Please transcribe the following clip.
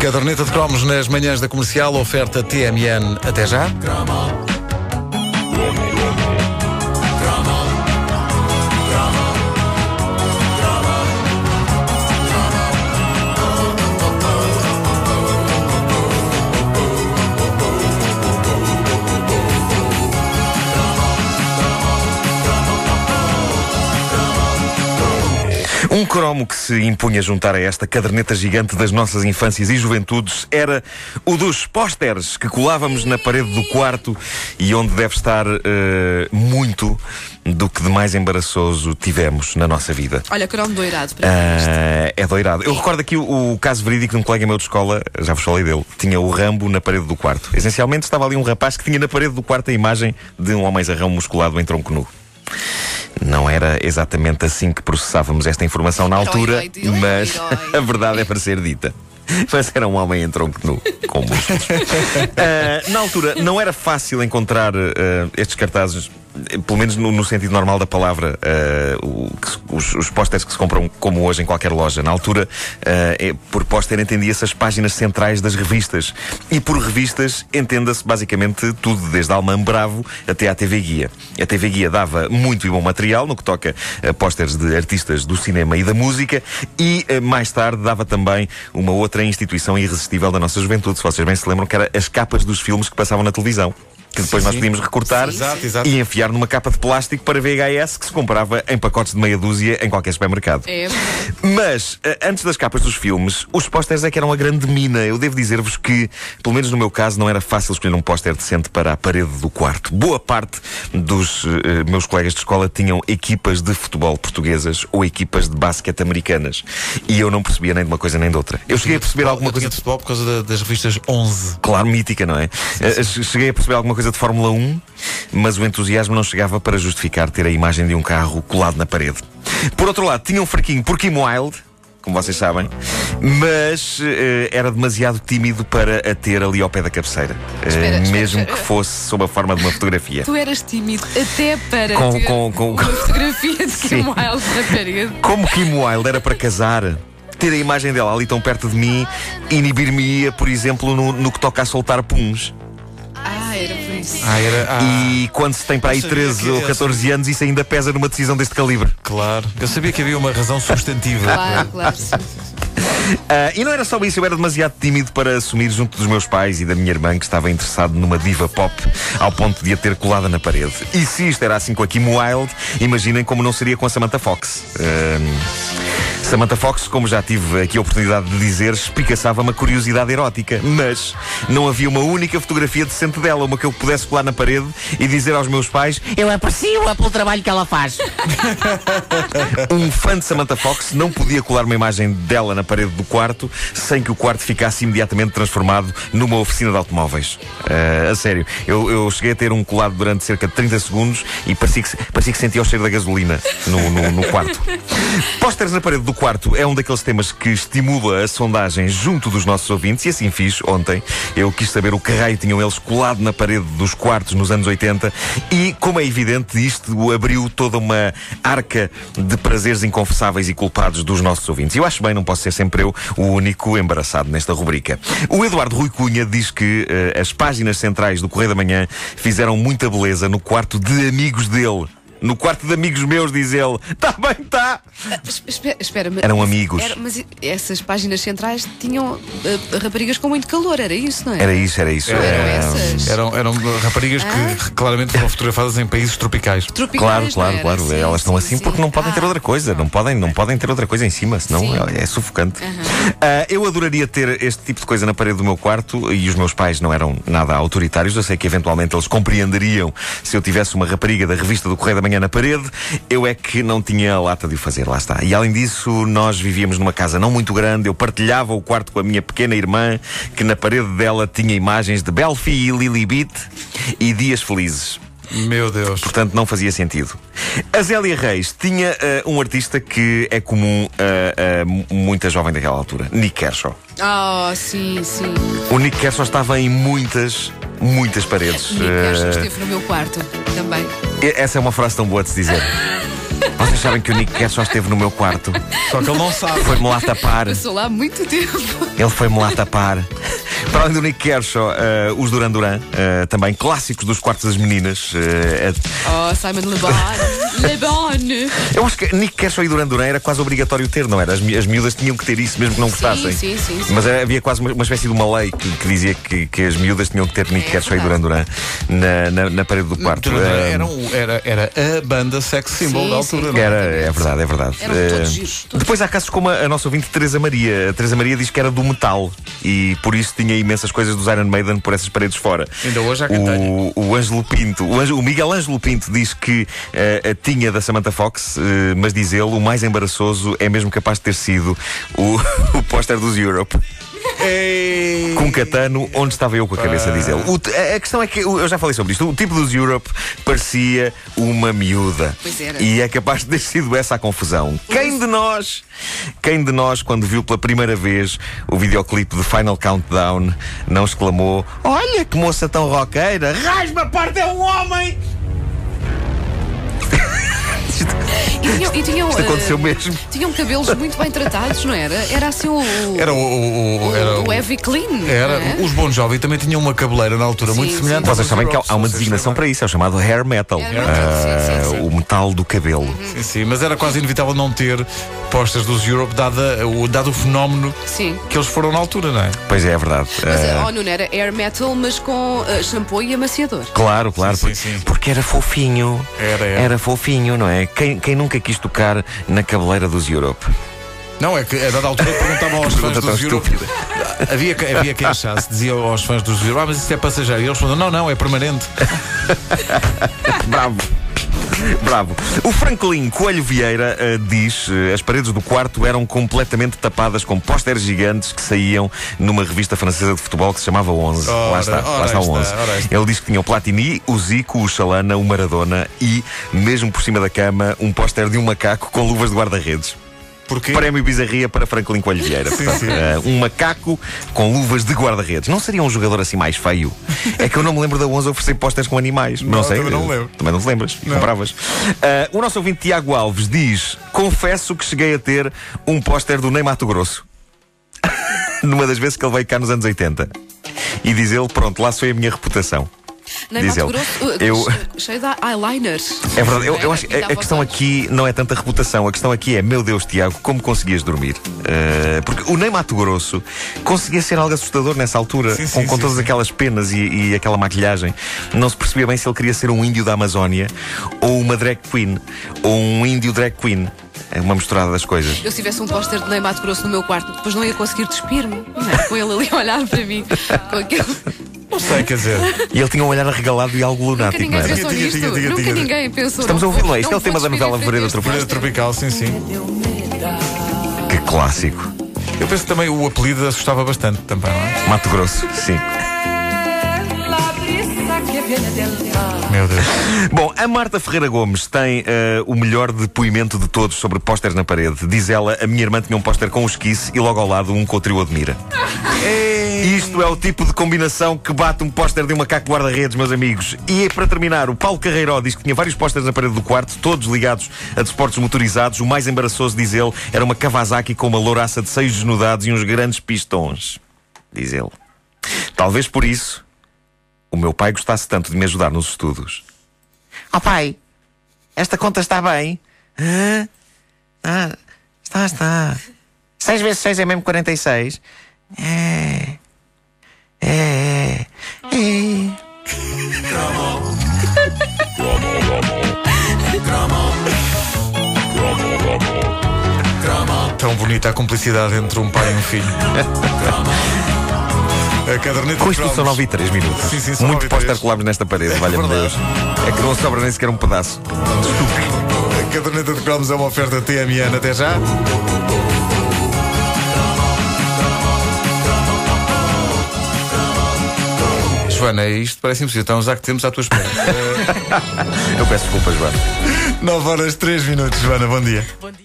Caderneta de cromos nas manhãs da comercial, oferta TMN até já. Um cromo que se impunha juntar a esta caderneta gigante das nossas infâncias e juventudes era o dos pósteres que colávamos na parede do quarto e onde deve estar eh, muito do que de mais embaraçoso tivemos na nossa vida. Olha, cromo doirado para. Ah, é doirado. Eu recordo aqui o, o caso verídico de um colega meu de escola, já vos falei dele, tinha o Rambo na parede do quarto. Essencialmente estava ali um rapaz que tinha na parede do quarto a imagem de um homem zarrão musculado em tronco nu. Não era exatamente assim que processávamos esta informação na altura, mas a verdade é para ser dita. Mas era um homem em tronco nu, com músculos. Ah, na altura, não era fácil encontrar ah, estes cartazes, pelo menos no, no sentido normal da palavra, se- os, os que se compram como hoje em qualquer loja. Na altura, ah, é- por póster entendia-se as páginas centrais das revistas. E por revistas entenda-se basicamente tudo, desde Alman Bravo até à TV Guia. A TV Guia dava muito e bom material no que toca a pósteres de artistas do cinema e da música e eh, mais tarde dava também uma outra instituição irresistível da nossa juventude, se vocês bem se lembram, que era as capas dos filmes que passavam na televisão. Que depois Sim, nós podíamos recortar Sim, Exato, sim. exato. e enfiar numa capa de plástico para VHS que se comprava em pacotes de meia dúzia em qualquer supermercado. É. Mas, eh, antes das capas dos filmes, os pósteres é que eram a grande mina. Eu devo dizer-vos que, pelo menos no meu caso, não era fácil escolher um póster decente para a parede do quarto. Boa parte dos eh, meus colegas de escola tinham equipas de futebol portuguesas ou equipas de basquete americanas. E eu não percebia nem de uma coisa nem de outra. Eu cheguei a perceber alguma Eu coisa de futebol por causa da- das revistas 11. Claro, mítica, não é? Eh, Cheguei a perceber alguma coisa de Fórmula 1, mas o entusiasmo não chegava para justificar ter a imagem de um carro colado na parede. Por outro lado, tinha um fraquinho por Kim Wilde, como vocês sabem, mas eh, era demasiado tímido para a ter ali ao pé da cabeceira. Eh, Espera, mesmo espera. que fosse sob a forma de uma fotografia. Tu eras tímido até para Com- ter com- com- uma fotografia de. Kim Wilde na parede. Como Kim Wilde era para casar, ter a imagem dela ali tão perto de mim inibir-me-ia, por exemplo, no, no que toca a soltar puns. Ah, era. Ah, E quando se tem para aí Eu sabia 13 que- ou eu 14 anos, isso ainda pesa numa decisão deste calibre. claro. Eu sabia que havia uma razão substantiva. Claro, claro. sim. Ah, e não era só isso, eu era demasiado tímido para assumir junto dos meus pais e da minha irmã que estava interessado numa diva pop ao ponto de a ter colada na parede. E se isto era assim com a Kim Wilde, imaginem como não seria com a Samantha Fox. Ah, Samantha Fox, como já tive aqui a oportunidade de dizer, espicaçava uma curiosidade erótica, mas não havia uma única fotografia decente dela, uma que eu pudesse colar na parede e dizer aos meus pais: Eu aprecio-a pelo trabalho que ela faz. Um fã de Samantha Fox não podia colar uma imagem dela na parede do quarto sem que o quarto ficasse imediatamente transformado numa oficina de automóveis. Ah, a sério, eu, eu cheguei a ter um colado durante cerca de 30 segundos e parecia que, parecia que sentia o cheiro da gasolina no, no, no quarto. Pósteres na parede do quarto é um daqueles temas que estimula a sondagem junto dos nossos ouvintes e assim fiz ontem. Eu quis saber o que raio tinham eles colado na parede dos quartos nos anos 80 e, como é evidente, isto abriu toda uma arca de prazeres inconfessáveis e culpados dos nossos ouvintes. Eu acho bem, não posso ser sempre eu o único embaraçado nesta rubrica. O Eduardo Rui Cunha diz que eh, as páginas centrais do Correio da Manhã fizeram muita beleza no quarto de amigos dele. No quarto de amigos meus, diz ele. Tá bem, tá. Es- Espera, espera, mas- Eram amigos. era- mas essas páginas centrais tinham eh, raparigas com muito calor, era isso, não é? Era isso, era isso. Eram Eh, essas? Eram, eram raparigas que claramente foram fotografadas em países tropicais. Tropicais, Claro, não claro, era? claro. Sim, Elas estão sim, assim sim. porque não podem ter Ah, outra coisa. Não podem, não podem ter outra coisa em cima, senão é, é sufocante. Ah, eu adoraria ter este tipo de coisa na parede do meu quarto e os meus pais não eram nada autoritários. Eu sei que eventualmente eles compreenderiam se eu tivesse uma rapariga da revista do Correio da Manhã na parede. Eu é que não tinha a lata de o fazer, lá está. E além disso, nós vivíamos numa casa não muito grande. Eu partilhava o quarto com a minha pequena irmã, que na parede dela tinha imagens de Belfi e Lilibit e dias felizes. Meu Deus. Portanto, não fazia sentido. A Zélia Reis tinha eh, um artista que é comum a, a mu- muita jovem daquela altura, Nick Kershaw. Oh, sim, sim. O Nick Kershaw estava em muitas, muitas paredes. Nick Kershaw Eh, esteve no meu quarto também. essa é uma frase tão boa de se dizer. Vocês sabem que o Nick Kershaw esteve no meu quarto. Só que ele não sabe. Foi-me lá tapar. Passou lá há muito tempo. Ele foi-me lá tapar. Para além do Nick Kershaw, eh, os Duran Duran, eh, também clássicos dos quartos das meninas. eh, Oh, Simon Le Bon. Le Bon. eu acho que Nick Kershaw e Duran Duran era quase obrigatório ter, não era? As, mi- as miúdas tinham que ter isso, mesmo que não gostassem. sim, sim, sim. Mas era- havia quase uma, uma espécie de uma lei que, que dizia que, que as miúdas tinham que ter Nick É Kershaw e verdade. Duran Duran na, na, na parede do quarto. Duran Duran Era, um- era, era a banda sex symbol Sim, da altura. sim. não é? Era, é verdade, é verdade. Eram todos giros, todos. Depois há casos como a, a nossa ouvinte Teresa Maria. A Teresa Maria diz que era do metal e por isso tinha imensas coisas dos Iron Maiden por essas paredes fora. Ainda hoje há quem o, o Ângelo Pinto, o, Ângelo- o Miguel Ângelo Pinto diz que a tinha da Samantha Fox, eh, mas diz ele, o mais embaraçoso é mesmo capaz de ter sido o, o póster dos Europe. Com catano, onde estava eu com a cabeça, diz ele. O a a questão é que, eu já falei sobre isto, o tipo dos Europe parecia uma miúda. Pois era. E é capaz de ter sido essa a confusão. Quem de nós, quem de nós, quando viu pela primeira vez o videoclipe de Final Countdown, não exclamou: Olha que moça tão roqueira, rasma a parte é um homem! E tinham, e tinham, Isto aconteceu eh, mesmo. Tinham cabelos muito bem tratados, não era? Era assim o. Era o. o, o- era o, o- Heavy Clean. Era, é? os Bon Jovi também tinham uma cabeleira na altura Sim, muito sim. semelhante Vocês sabem que há, uma designação para isso, é o chamado hair metal. Hair metal, sim, sim, Ah, sim. O metal do cabelo. Sim, sim, mas era quase inevitável não ter postas dos Europe, dada, o, dado o fenómeno Sim. que eles foram na altura, não é? Pois é, é verdade. Mas, Ah, oh, não era air metal, mas com eh, shampoo e amaciador. Claro, claro, Sim, porque, sim, sim. porque era fofinho. Era, era. fofinho, não é? Quem, quem nunca quis tocar na cabeleira dos Europe? Não, é que a dada altura perguntavam aos fãs dos Europe. Havia, havia quem achasse, dizia aos fãs dos Europe, ah, mas isso é passageiro. E eles respondiam, não, não, é permanente. Bravo. Bravo. O Franklin Coelho Vieira eh, diz eh, as paredes do quarto eram completamente tapadas com pósteres gigantes que saíam numa revista francesa de futebol que se chamava 11. lá Ora, está, lá está o está, 11. ora está. Ele diz que tinha o Platini, o Zico, o Chalana, o Maradona e, mesmo por cima da cama, um póster de um macaco com luvas de guarda-redes. Porquê? Prémio Bizarria para Franklin Coelho Vieira. Sim, Portanto, sim. eh, um macaco com luvas de guarda-redes. Não seria um jogador assim mais feio? É que eu não me lembro da 11 oferecer pósteres com animais. Não, Não, sei. também não eh, lembro. Também não te lembras? Compravas. Eh, o nosso ouvinte Tiago Alves diz: Confesso que cheguei a ter um póster do Ney Mato Grosso. Numa das vezes que ele veio cá nos anos 80. E diz ele: Pronto, lá foi a minha reputação. Nem Diz Mato ele. Grosso, eh, Eu- cheio de eyeliners. É verdade, eu, eu acho que a, a questão aqui não é tanta reputação, a questão aqui é, meu Deus, Tiago, como conseguias dormir? Uh, porque o Ney Mato Grosso conseguia ser algo assustador nessa altura, Sim, com, sim, com sim, todas sim. aquelas penas e, e aquela maquilhagem. Não se percebia bem se ele queria ser um índio da Amazónia ou uma drag queen, ou um índio drag queen. É uma misturada das coisas. Eu se tivesse um póster de Ney Mato Grosso no meu quarto, depois não ia conseguir despir-me. não é? Com ele ali a olhar para mim. Com aquele... Não sei, quer dizer. E ele tinha um olhar arregalado e algo lunático, não ninguém era? pensou Tinha, nisto. tinha, tinha, Nunca tinha. ninguém pensou. Estamos a ouvi-lo, é? Isto é o tema da novela Vereda este Tropical, sim, sim. Que clássico. Eu penso que também o apelido assustava bastante também, não é? Mato Grosso, sim. Meu Deus. Bom, a Marta Ferreira Gomes tem eh, o melhor depoimento de todos sobre pósteres na parede. Diz ela, a minha irmã tinha um póster com o esquice e logo ao lado um com o trio admira. Isto é o tipo de combinação que bate um póster de um macaco guarda-redes, meus amigos. E para terminar, o Paulo Carreiró diz que tinha vários pósteres na parede do quarto, todos ligados a desportos motorizados. O mais embaraçoso, diz ele, era uma Kawasaki com uma louraça de seios desnudados e uns grandes pistões. Diz ele. Talvez por isso o meu pai gostasse tanto de me ajudar nos estudos. Ó pai, esta conta está bem? Hã? Ah, está, está. 6 vezes 6 é mesmo 46? É. É. É. Tão bonita a cumplicidade entre um pai e um filho. A caderneta Com de isto são cromos. 9 e 3 minutos. Sim, sim, Muito e três. colámos nesta parede, valha-me verdade. Deus. É que não sobra nem sequer um pedaço. A caderneta de cromos é uma oferta TMN. Até já. Joana, isto parece impossível. Estamos já que temos à tua espera. Eu peço desculpas, Joana. 9 horas 3 minutos, Joana, bom dia. Bom dia.